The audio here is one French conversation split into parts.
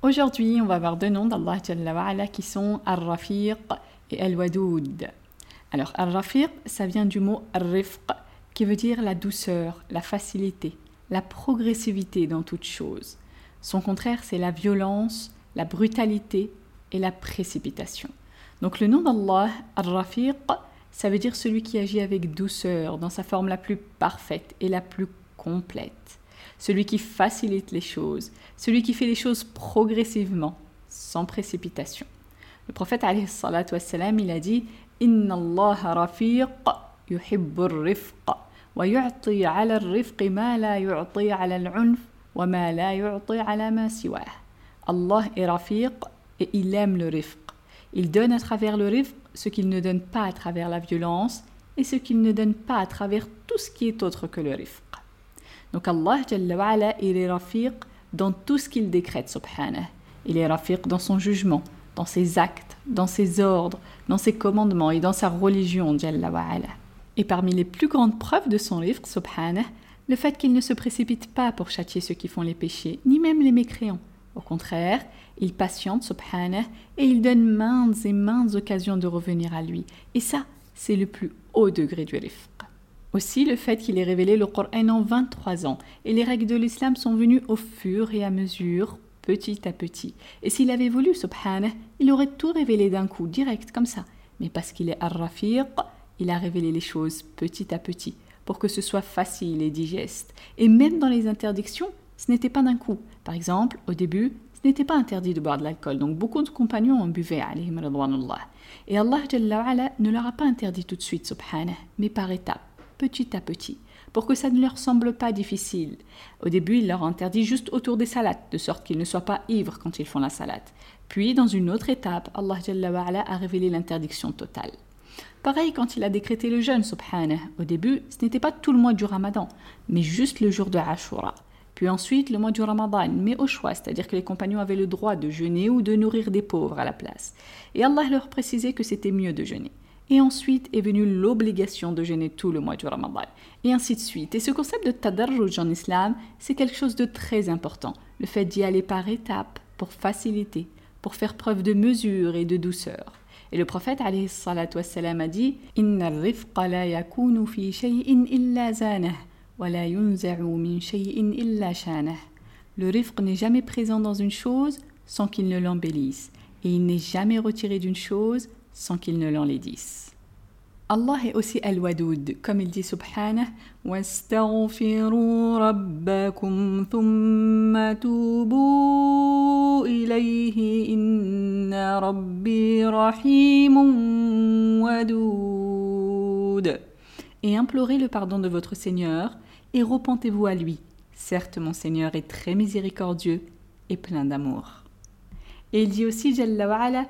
Aujourd'hui, on va voir deux noms d'Allah qui sont Ar-Rafiq et Al-Wadoud. Alors, Ar-Rafiq, ça vient du mot Ar-Rifq, qui veut dire la douceur, la facilité, la progressivité dans toute chose. Son contraire, c'est la violence, la brutalité et la précipitation. Donc, le nom d'Allah, Ar-Rafiq, ça veut dire celui qui agit avec douceur, dans sa forme la plus parfaite et la plus complète. Celui qui facilite les choses, celui qui fait les choses progressivement, sans précipitation. Le prophète wassalam, il a dit Inna Allah rafiq yuhibbur rifqa wa yu'ti ala al-rifq ma la yu'ti ala al-unf wa ma la yu'ti ala ma siwah. Allah est rafiq et il aime le rifq. Il donne à travers le rifq ce qu'il ne donne pas à travers la violence et ce qu'il ne donne pas à travers tout ce qui est autre que le rifq. Donc Allah il est rafiq dans tout ce qu'il décrète, subhanah. Il est rafiq dans son jugement, dans ses actes, dans ses ordres, dans ses commandements et dans sa religion, Et parmi les plus grandes preuves de son rifq, subhanah, le fait qu'il ne se précipite pas pour châtier ceux qui font les péchés, ni même les mécréants. Au contraire, il patiente, subhanah, et il donne maintes et maintes occasions de revenir à lui. Et ça, c'est le plus haut degré du rifq. Aussi, le fait qu'il ait révélé le Coran en 23 ans, et les règles de l'islam sont venues au fur et à mesure, petit à petit. Et s'il avait voulu, subhanah, il aurait tout révélé d'un coup, direct, comme ça. Mais parce qu'il est ar-rafiq, il a révélé les choses petit à petit, pour que ce soit facile et digeste. Et même dans les interdictions, ce n'était pas d'un coup. Par exemple, au début, ce n'était pas interdit de boire de l'alcool, donc beaucoup de compagnons en buvaient, Et Allah ne leur a pas interdit tout de suite, subhanah, mais par étapes, petit à petit, pour que ça ne leur semble pas difficile. Au début, il leur interdit juste autour des salades, de sorte qu'ils ne soient pas ivres quand ils font la salade. Puis, dans une autre étape, Allah a révélé l'interdiction totale. Pareil quand il a décrété le jeûne, subhanah. Au début, ce n'était pas tout le mois du ramadan, mais juste le jour de Ashura. Puis ensuite, le mois du Ramadan, mais au choix, c'est-à-dire que les compagnons avaient le droit de jeûner ou de nourrir des pauvres à la place. Et Allah leur précisait que c'était mieux de jeûner. Et ensuite est venue l'obligation de jeûner tout le mois du Ramadan. Et ainsi de suite. Et ce concept de tadarruj en islam, c'est quelque chose de très important. Le fait d'y aller par étapes, pour faciliter, pour faire preuve de mesure et de douceur. Et le prophète a dit Inna rifqa la yakunu fi shay'in illa zanah. Le rifq n'est jamais présent dans une chose sans qu'il ne l'embellisse, et il n'est jamais retiré d'une chose sans qu'il ne l'enlaidisse. Allah est aussi Al-Wadoud, comme il dit subhanah. Et implorez le pardon de votre Seigneur et repentez-vous à lui. Certes, mon Seigneur est très miséricordieux et plein d'amour. Et il dit aussi, Jalla wa'ala.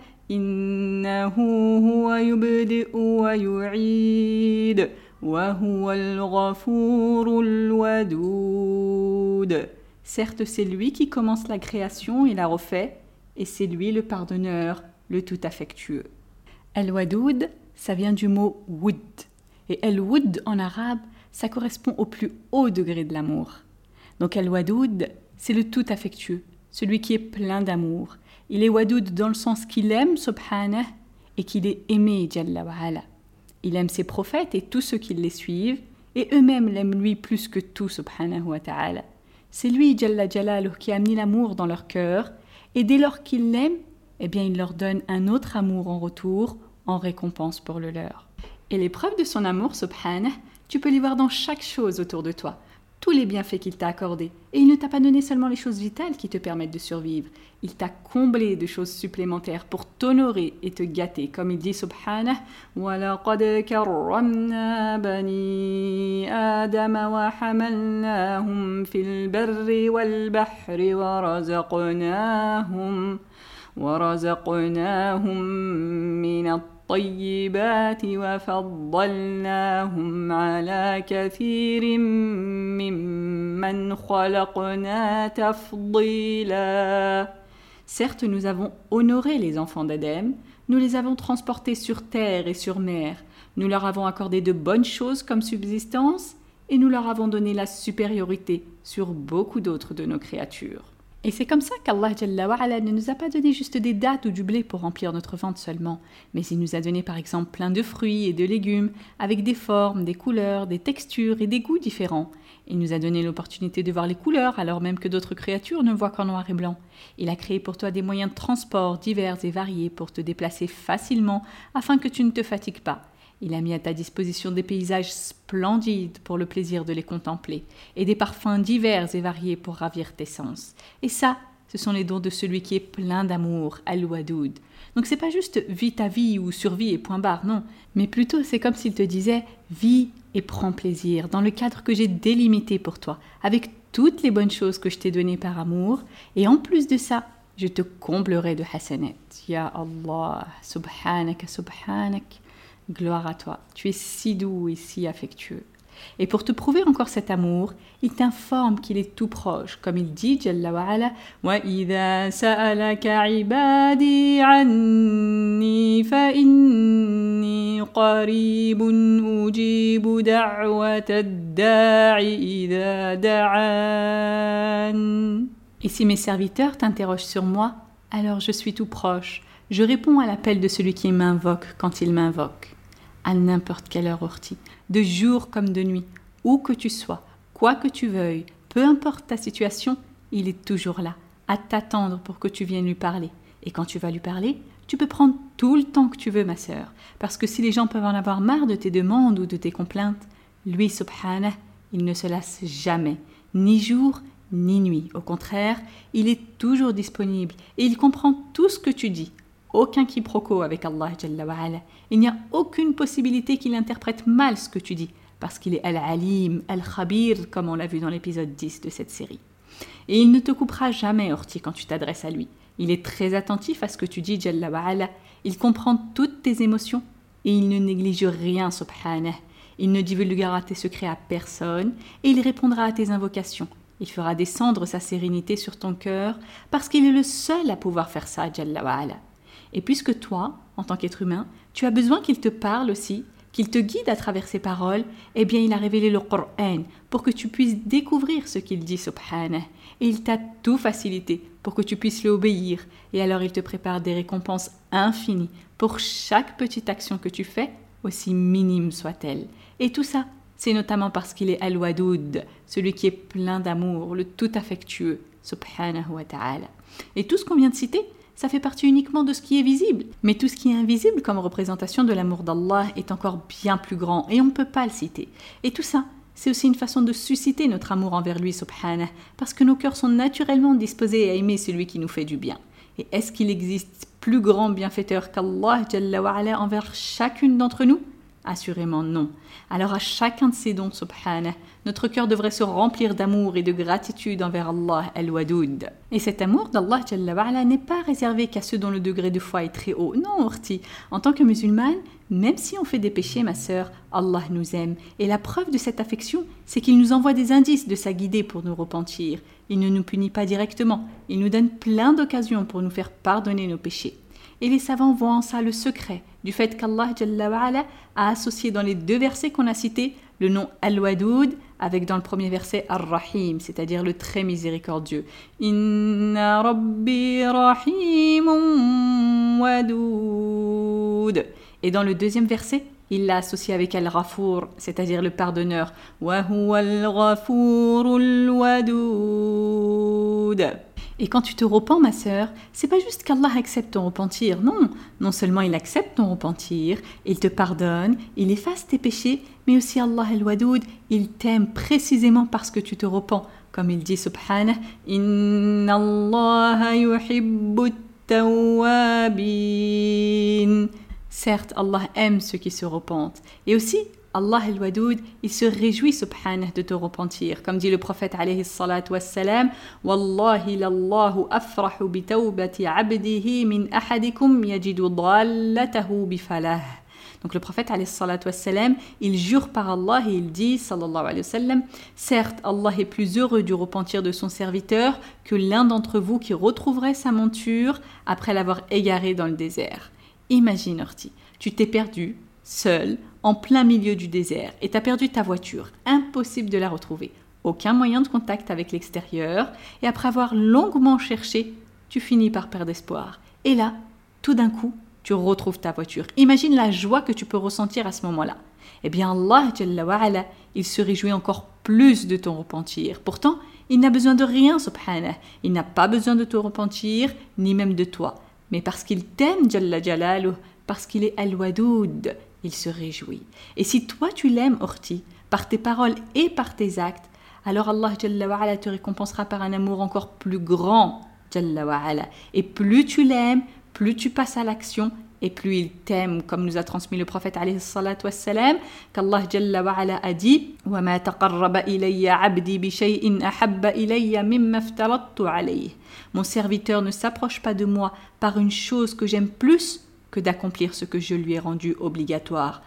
Certes, c'est lui qui commence la création et la refait, et c'est lui le pardonneur, le tout affectueux. Al-Wadoud, ça vient du mot woud, Et El-Woud en arabe, ça correspond au plus haut degré de l'amour. Donc El-Wadoud, c'est le tout affectueux, celui qui est plein d'amour. Il est Wadoud dans le sens qu'il aime Subhanah et qu'il est aimé Jalla wa Il aime ses prophètes et tous ceux qui les suivent, et eux-mêmes l'aiment lui plus que tout Subhanahu wa ta'ala. C'est lui, Jalla Jalaluh, qui a mis l'amour dans leur cœur, et dès lors qu'ils l'aiment, eh bien il leur donne un autre amour en retour, en récompense pour le leur. Et les preuves de son amour, subhanah, tu peux les voir dans chaque chose autour de toi, tous les bienfaits qu'il t'a accordés. Et il ne t'a pas donné seulement les choses vitales qui te permettent de survivre, il t'a comblé de choses supplémentaires pour t'honorer et te gâter. Comme il dit subhanah, وَلَقَدْ كَرَّمْنَا بَنِي آدَمَ وَحَمَلْنَاهُمْ فِي الْبَرِّ وَالْبَحْرِ وَرَزَقْنَاهُمْ ورزقناهم من الطيبات وفضلناهم على كثير ممن خلقنا تفضيلا Certes, nous avons honoré les enfants d'Adam, nous les avons transportés sur terre et sur mer, nous leur avons accordé de bonnes choses comme subsistance, et nous leur avons donné la supériorité sur beaucoup d'autres de nos créatures. Et c'est comme ça qu'Allah ne nous a pas donné juste des dates ou du blé pour remplir notre ventre seulement, mais il nous a donné par exemple plein de fruits et de légumes, avec des formes, des couleurs, des textures et des goûts différents. Il nous a donné l'opportunité de voir les couleurs alors même que d'autres créatures ne voient qu'en noir et blanc. Il a créé pour toi des moyens de transport divers et variés pour te déplacer facilement afin que tu ne te fatigues pas. Il a mis à ta disposition des paysages splendides pour le plaisir de les contempler, et des parfums divers et variés pour ravir tes sens. Et ça, ce sont les dons de celui qui est plein d'amour, Al-Wadoud. Donc c'est pas juste vis ta vie ou survie et point barre, non, mais plutôt c'est comme s'il te disait vis et prends plaisir dans le cadre que j'ai délimité pour toi, avec toutes les bonnes choses que je t'ai données par amour, et en plus de ça, je te comblerai de hasanat. Ya Allah, subhanak, subhanak. Gloire à toi, tu es si doux et si affectueux. Et pour te prouver encore cet amour, il t'informe qu'il est tout proche, comme il dit Jalla wa ala, وَإِذَا سَأَلَكَ عِبَادِي عَنِّي فَإِنِّي قَرِيبٌ أُجِيبُ دَعْوَةَ الدَّاعِ إِذَا دَعَانِ Et si mes serviteurs t'interrogent sur moi, alors je suis tout proche. Je réponds à l'appel de celui qui m'invoque quand il m'invoque à n'importe quelle heure ortie, de jour comme de nuit, où que tu sois, quoi que tu veuilles, peu importe ta situation, il est toujours là, à t'attendre pour que tu viennes lui parler. Et quand tu vas lui parler, tu peux prendre tout le temps que tu veux, ma sœur, parce que si les gens peuvent en avoir marre de tes demandes ou de tes complaintes, lui, subhanah, il ne se lasse jamais, ni jour ni nuit. Au contraire, il est toujours disponible et il comprend tout ce que tu dis, aucun quiproquo avec Allah Il n'y a aucune possibilité qu'il interprète mal ce que tu dis, parce qu'il est Al-Alim, Al-Khabir, comme on l'a vu dans l'épisode 10 de cette série. Et il ne te coupera jamais, Orti, quand tu t'adresses à lui. Il est très attentif à ce que tu dis, Jalla Il comprend toutes tes émotions et il ne néglige rien, subhanah. Il ne divulguera tes secrets à personne et il répondra à tes invocations. Il fera descendre sa sérénité sur ton cœur parce qu'il est le seul à pouvoir faire ça, Jalla et puisque toi, en tant qu'être humain, tu as besoin qu'il te parle aussi, qu'il te guide à travers ses paroles, eh bien il a révélé le Coran pour que tu puisses découvrir ce qu'il dit, subhanah. Et il t'a tout facilité pour que tu puisses lui obéir. Et alors il te prépare des récompenses infinies pour chaque petite action que tu fais, aussi minime soit-elle. Et tout ça, c'est notamment parce qu'il est Al-Wadoud, celui qui est plein d'amour, le tout affectueux, subhanahu wa ta'ala. Et tout ce qu'on vient de citer, ça fait partie uniquement de ce qui est visible. Mais tout ce qui est invisible comme représentation de l'amour d'Allah est encore bien plus grand et on ne peut pas le citer. Et tout ça, c'est aussi une façon de susciter notre amour envers lui, subhanah, parce que nos cœurs sont naturellement disposés à aimer celui qui nous fait du bien. Et est-ce qu'il existe plus grand bienfaiteur qu'Allah envers chacune d'entre nous? Assurément non. Alors à chacun de ces dons, notre cœur devrait se remplir d'amour et de gratitude envers Allah al-Wadoud. Et cet amour d'Allah n'est pas réservé qu'à ceux dont le degré de foi est très haut. Non, Orti. En tant que musulmane, même si on fait des péchés, ma sœur, Allah nous aime. Et la preuve de cette affection, c'est qu'il nous envoie des indices de sa guidée pour nous repentir. Il ne nous punit pas directement. Il nous donne plein d'occasions pour nous faire pardonner nos péchés. Et les savants voient en ça le secret du fait qu'Allah a associé dans les deux versets qu'on a cités le nom Al-Wadoud avec dans le premier verset Ar-Rahim, c'est-à-dire le très miséricordieux. Inna Rabbi Rahimun Wadoud. Et dans le deuxième verset, il l'a associé avec Al-Ghafour, c'est-à-dire le pardonneur. Wa huwa al-Ghafurul Wadoud. Et quand tu te repens, ma sœur, c'est pas juste qu'Allah accepte ton repentir, non. Non seulement il accepte ton repentir, il te pardonne, il efface tes péchés, mais aussi Allah el-Wadoud, il t'aime précisément parce que tu te repens. Comme il dit subhanah, Inna Allah yuhibbu Certes, Allah aime ceux qui se repentent. Et aussi, Allah el-Wadoud, il se réjouit subhanah de te repentir. Comme dit le prophète alayhi salatu wassalam, Wallahi lallahu afrahu bi tawbati abdihi min ahadikum yajidu dallatahu bifalah. Donc le prophète alayhi salatu wassalam, il jure par Allah et il dit sallallahu alayhi wa sallam, certes Allah est plus heureux du repentir de son serviteur que l'un d'entre vous qui retrouverait sa monture après l'avoir égaré dans le désert. Imagine Orti, tu t'es perdu seul en plein milieu du désert et t'as perdu ta voiture. Impossible de la retrouver. Aucun moyen de contact avec l'extérieur. Et après avoir longuement cherché, tu finis par perdre espoir. Et là, tout d'un coup, tu retrouves ta voiture. Imagine la joie que tu peux ressentir à ce moment-là. Eh bien, Allah, il se réjouit encore plus de ton repentir. Pourtant, il n'a besoin de rien, subhanah. Il n'a pas besoin de te repentir, ni même de toi. Mais parce qu'il t'aime, Jalla parce qu'il est Al-Wadoud, il se réjouit. Et si toi tu l'aimes, Orti, par tes paroles et par tes actes, alors Allah te récompensera par un amour encore plus grand. Et plus tu l'aimes, plus tu passes à l'action et plus il t'aime, comme nous a transmis le prophète alayhi salatu wassalam, qu'Allah Jalla wa ala a dit وَمَا تَقَرَّبَ إِلَيَّ عَبْدِي بِشَيْءٍ أَحَبَّ إِلَيَّ مِمَّا افْتَرَضْتُ عَلَيْهِ Mon serviteur ne s'approche pas de moi par une chose que j'aime plus que d'accomplir ce que je lui ai rendu obligatoire.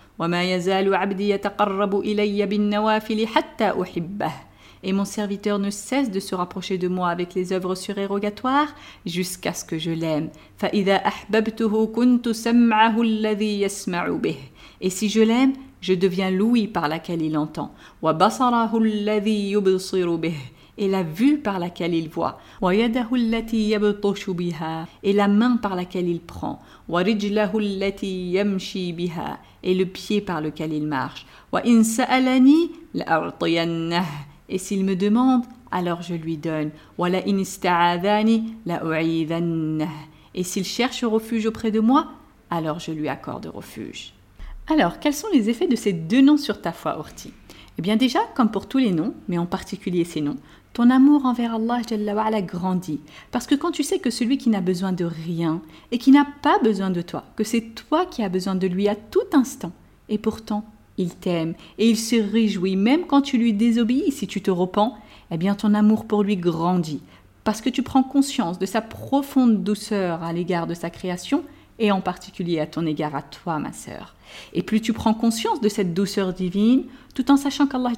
Et mon serviteur ne cesse de se rapprocher de moi avec les œuvres surérogatoires jusqu'à ce que je l'aime. Et si je l'aime, je deviens l'ouïe par laquelle il entend et la vue par laquelle il voit, et la main par laquelle il prend, et le pied par lequel il marche. Et s'il me demande, alors je lui donne. Et s'il cherche refuge auprès de moi, alors je lui accorde refuge. Alors, quels sont les effets de ces deux noms sur ta foi, Orti Eh bien déjà, comme pour tous les noms, mais en particulier ces noms, ton amour envers Allah grandit. Parce que quand tu sais que celui qui n'a besoin de rien et qui n'a pas besoin de toi, que c'est toi qui as besoin de lui à tout instant, et pourtant il t'aime et il se réjouit même quand tu lui désobéis, si tu te repens, eh bien ton amour pour lui grandit. Parce que tu prends conscience de sa profonde douceur à l'égard de sa création et en particulier à ton égard à toi, ma sœur. Et plus tu prends conscience de cette douceur divine, tout en sachant qu'Allah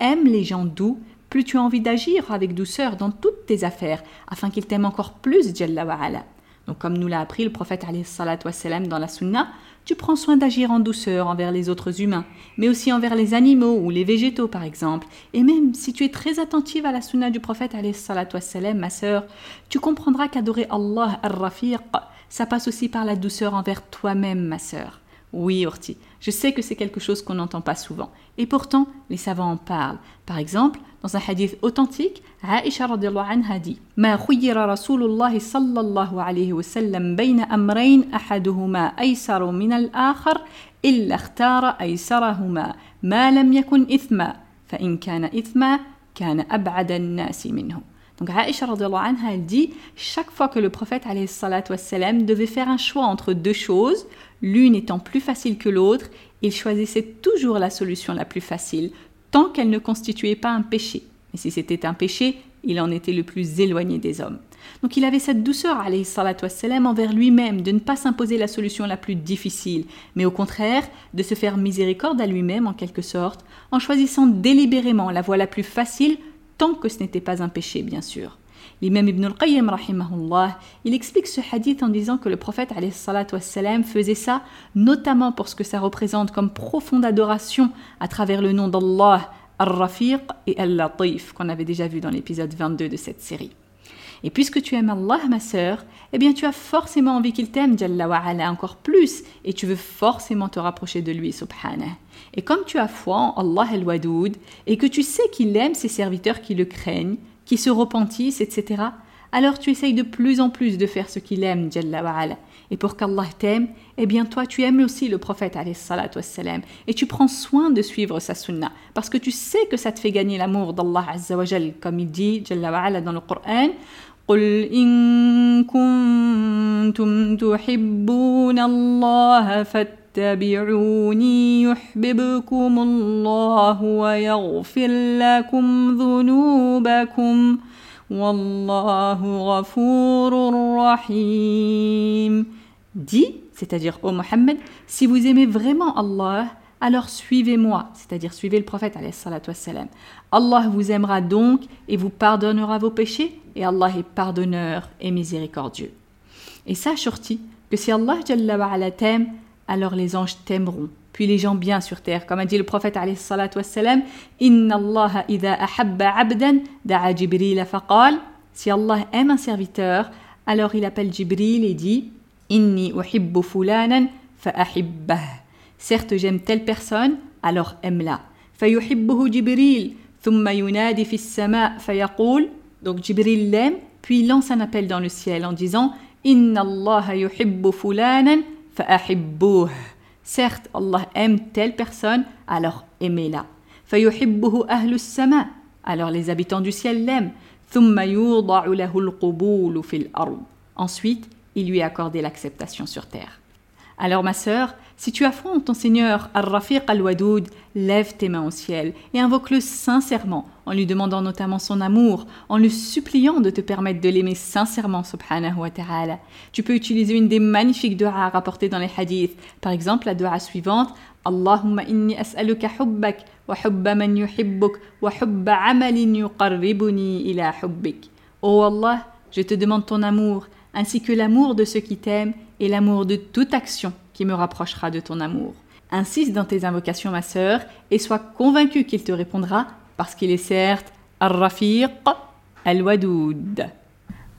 aime les gens doux, plus tu as envie d'agir avec douceur dans toutes tes affaires, afin qu'il t'aime encore plus, Jalla wa'ala. Donc comme nous l'a appris le prophète wassalam, dans la sunna, tu prends soin d'agir en douceur envers les autres humains, mais aussi envers les animaux ou les végétaux par exemple. Et même si tu es très attentive à la sunna du prophète wassalam, ma sœur, tu comprendras qu'adorer Allah ar-Rafiq, ça passe aussi par la douceur envers toi-même, ma sœur. Oui, Orti, je sais que c'est quelque chose qu'on n'entend pas souvent. Et pourtant, les savants en parlent. Par exemple, dans un hadith authentique, Aisha radiallahu anha dit ما خير رسول الله صلى الله عليه وسلم بين أمرين أحدهما أيسر من الآخر إلا اختار أيسرهما ما لم يكن إثما فإن كان إثما كان أبعد الناس منه Donc Aisha anha, elle dit chaque fois que le prophète wassalam, devait faire un choix entre deux choses, l'une étant plus facile que l'autre, il choisissait toujours la solution la plus facile, tant qu'elle ne constituait pas un péché. Et si c'était un péché, il en était le plus éloigné des hommes. Donc il avait cette douceur, wassalam, envers lui-même, de ne pas s'imposer la solution la plus difficile, mais au contraire, de se faire miséricorde à lui-même en quelque sorte, en choisissant délibérément la voie la plus facile tant que ce n'était pas un péché, bien sûr. L'imam Ibn al-Qayyim, il explique ce hadith en disant que le prophète wassalam, faisait ça notamment pour ce que ça représente comme profonde adoration à travers le nom d'Allah, Ar-Rafiq et Al-Latif, qu'on avait déjà vu dans l'épisode 22 de cette série. Et puisque tu aimes Allah, ma sœur, eh bien tu as forcément envie qu'il t'aime, Jalla wa encore plus, et tu veux forcément te rapprocher de lui, subhanah. Et comme tu as foi en Allah el-Wadoud, et que tu sais qu'il aime ses serviteurs qui le craignent, qui se repentissent, etc., alors tu essayes de plus en plus de faire ce qu'il aime, Jalla wa. Et pour qu'Allah t'aime, eh bien toi tu aimes aussi le prophète wassalam, et tu prends soin de suivre sa sunna parce que tu sais que ça te fait gagner l'amour d'Allah azza wa comme il dit Jalla wa dans le Coran قل إن كنتم تحبون الله فاتبعوني يحببكم الله ويغفر لكم ذنوبكم والله غفور رحيم. Dis, c'est-à-dire ô Mohammed, si vous aimez vraiment Allah, alors suivez-moi, c'est-à-dire suivez le prophète Allah vous aimera donc et vous pardonnera vos péchés et Allah est pardonneur et miséricordieux. Et sache surtout que si Allah t'aime, alors les anges t'aimeront, puis les gens bien sur terre. Comme a dit le prophète Inna Allah idha ahabba. Si Allah aime un serviteur, alors il appelle Jibril et dit Inni uhibbu fulanan fa'ahibbah. Certes, j'aime telle personne, alors aime-la. فيحبه جبريل ثم ينادي في السماء فيقول donc Jibril l'aime, puis il lance un appel dans le ciel en disant Inna Allah yuhibbu fulanan fa'ahibbuh. Certes, Allah aime telle personne, alors aimez-la. Fayuhibbuhu ahlu sama. Alors les habitants du ciel l'aiment. Thumma yuda'u lahu al fil ard. Ensuite, il lui a accordé l'acceptation sur terre. Alors ma sœur, si tu affrontes ton Seigneur Ar-Rafiq Al-Wadoud, lève tes mains au ciel et invoque-le sincèrement, en lui demandant notamment son amour, en le suppliant de te permettre de l'aimer sincèrement, subhanahu wa ta'ala. Tu peux utiliser une des magnifiques du'as rapportées dans les hadiths. Par exemple, la du'a suivante Allahumma inni as'aluka hubbak wa hubba man yuhibbuk wa hubba amalin yuqarribuni ila hubbik. Oh Allah, je te demande ton amour, ainsi que l'amour de ceux qui t'aiment et l'amour de toute action qui me rapprochera de ton amour. Insiste dans tes invocations, ma sœur, et sois convaincu qu'il te répondra, parce qu'il est certes Ar-Rafiq Al-Wadoud.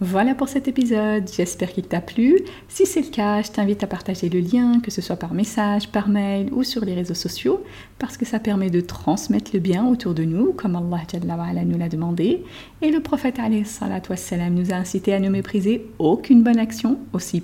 Voilà pour cet épisode, j'espère qu'il t'a plu. Si c'est le cas, je t'invite à partager le lien, que ce soit par message, par mail ou sur les réseaux sociaux, parce que ça permet de transmettre le bien autour de nous, comme Allah nous l'a demandé. Et le prophète nous a incité à ne mépriser aucune bonne action, aussi